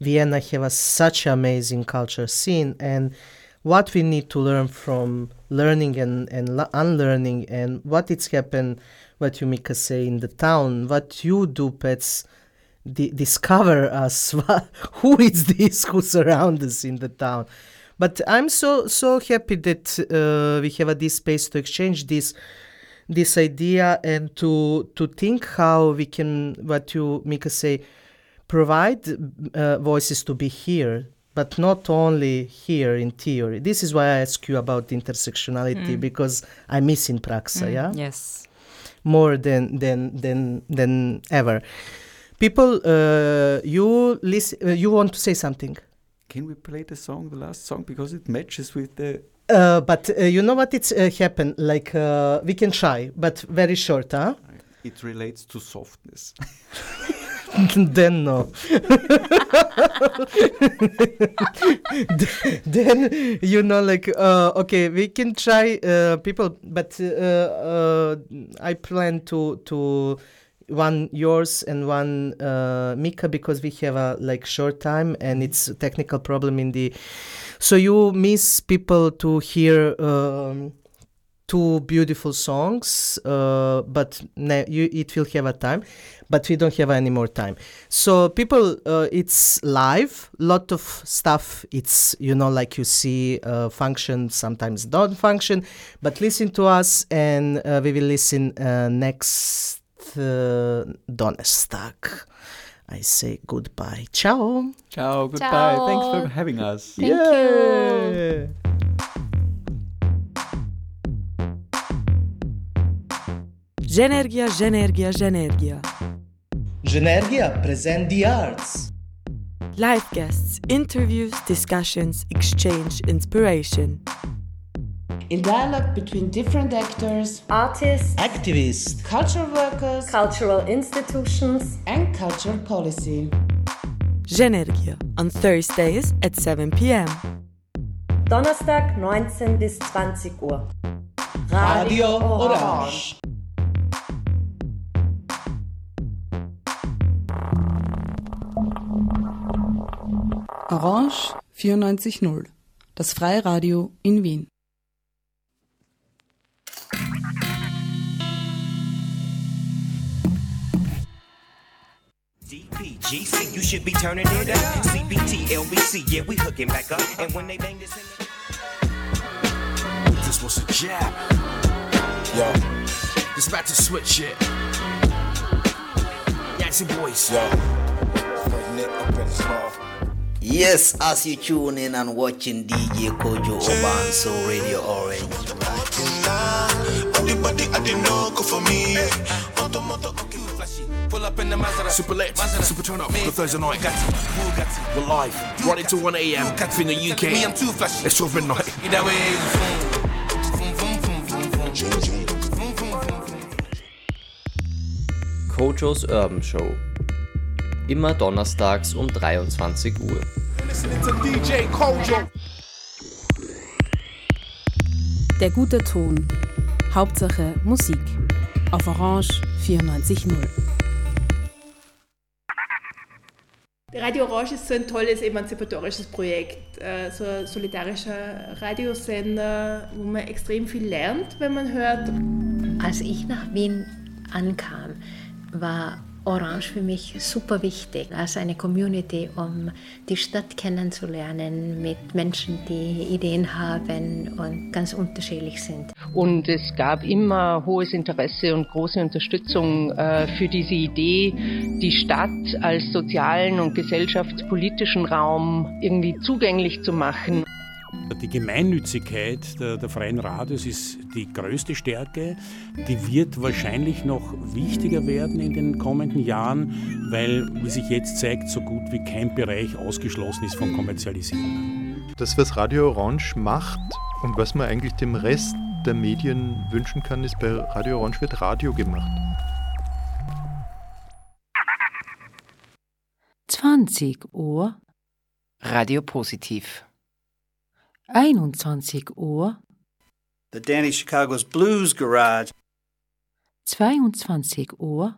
[SPEAKER 1] Vienna have a such amazing culture scene and what we need to learn from learning and and unlearning and what it's happened. What you Mika say in the town, what you do, Petz. Di- discover us who is this who surround us in the town but I'm so so happy that uh, we have a, this space to exchange this this idea and to to think how we can what you Mika say provide uh, voices to be here but not only here in theory. This is why I ask you about intersectionality
[SPEAKER 2] Mm.
[SPEAKER 1] because I miss in praxa
[SPEAKER 2] Mm,
[SPEAKER 1] yeah?
[SPEAKER 2] yes.
[SPEAKER 1] More than than than than ever. People uh, you listen uh, you want to say something
[SPEAKER 3] can we play the song the last song? Because it matches with the
[SPEAKER 1] Uh, but uh, you know what? It's uh, happened like uh, we can try but very short huh?
[SPEAKER 3] It relates to softness.
[SPEAKER 1] Then no. Then you know like uh, okay we can try uh, people but uh, uh, i plan to to one yours and one uh, mika because we have a like short time and it's a technical problem in the so you miss people to hear um, two beautiful songs, uh, but you, it will have a time, but we don't have any more time. So people, uh, it's live, lot of stuff. It's you know like you see uh, function sometimes don't function, but listen to us and uh, we will listen uh, next uh, Donnerstag. I say goodbye. Ciao.
[SPEAKER 3] Ciao, goodbye.
[SPEAKER 2] Ciao.
[SPEAKER 3] Thanks for having us.
[SPEAKER 2] Thank you.
[SPEAKER 7] Ženergija, Ženergija, Ženergija.
[SPEAKER 1] Ženergija present the arts.
[SPEAKER 7] Live guests, interviews, discussions, exchange, inspiration.
[SPEAKER 5] In dialogue between different actors,
[SPEAKER 4] Artists,
[SPEAKER 1] Activists.
[SPEAKER 5] cultural workers,
[SPEAKER 4] cultural institutions,
[SPEAKER 5] and cultural policy.
[SPEAKER 7] Genergia on Thursdays at 7 p.m.
[SPEAKER 4] Donnerstag 19 bis 20 Uhr.
[SPEAKER 1] Radio Orange.
[SPEAKER 8] Orange 94.0, das Freiradio in Wien.
[SPEAKER 9] DPGC, you should be turning it up. CBT, LBC, yeah, we hooking back up. And when they bang this in the
[SPEAKER 10] This was a jab. Yo, this about to switch it. Yancey boys. Yo,
[SPEAKER 11] Yes, as you tune in and watching DJ Kojo Oban so Radio Orange.
[SPEAKER 10] Pull up in the Mazda. Super lit, super turn up for the Thursday night. We're live, running to 1 a.m. in the UK. Me, I'm too flashy. It's 12 midnight.
[SPEAKER 12] Kojos Urban Show. Immer donnerstags um 23 Uhr.
[SPEAKER 8] Der gute Ton. Hauptsache Musik. Auf Orange 94.0.
[SPEAKER 13] Radio Orange ist so ein tolles emanzipatorisches Projekt, äh, so ein solidarischer Radiosender, wo man extrem viel lernt, wenn man hört.
[SPEAKER 14] Als ich nach Wien ankam, war Orange für mich super wichtig als eine Community, um die Stadt kennenzulernen mit Menschen, die Ideen haben und ganz unterschiedlich sind.
[SPEAKER 15] Und es gab immer hohes Interesse und große Unterstützung äh, für diese Idee, die Stadt als sozialen und gesellschaftspolitischen Raum irgendwie zugänglich zu machen.
[SPEAKER 16] Die Gemeinnützigkeit der, der, freien Radios ist die größte Stärke. Die wird wahrscheinlich noch wichtiger werden in den kommenden Jahren, weil, wie sich jetzt zeigt, so gut wie kein Bereich ausgeschlossen ist von Kommerzialisierung.
[SPEAKER 17] Das, was Radio Orange macht und was man eigentlich dem Rest der Medien wünschen kann, ist, bei Radio Orange wird Radio gemacht.
[SPEAKER 18] 20 Uhr.
[SPEAKER 19] Radio Positiv.
[SPEAKER 18] 21 Uhr.
[SPEAKER 20] The Danny Chicago's Blues Garage.
[SPEAKER 18] 22 Uhr.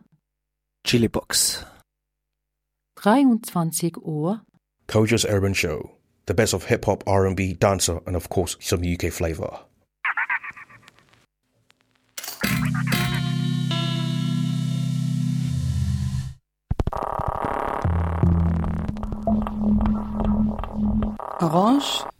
[SPEAKER 19] Chili Box.
[SPEAKER 18] 23 Uhr.
[SPEAKER 21] Kojo's Urban Show. The best of hip hop, R&B, dancer, and of course some UK flavor.
[SPEAKER 8] Orange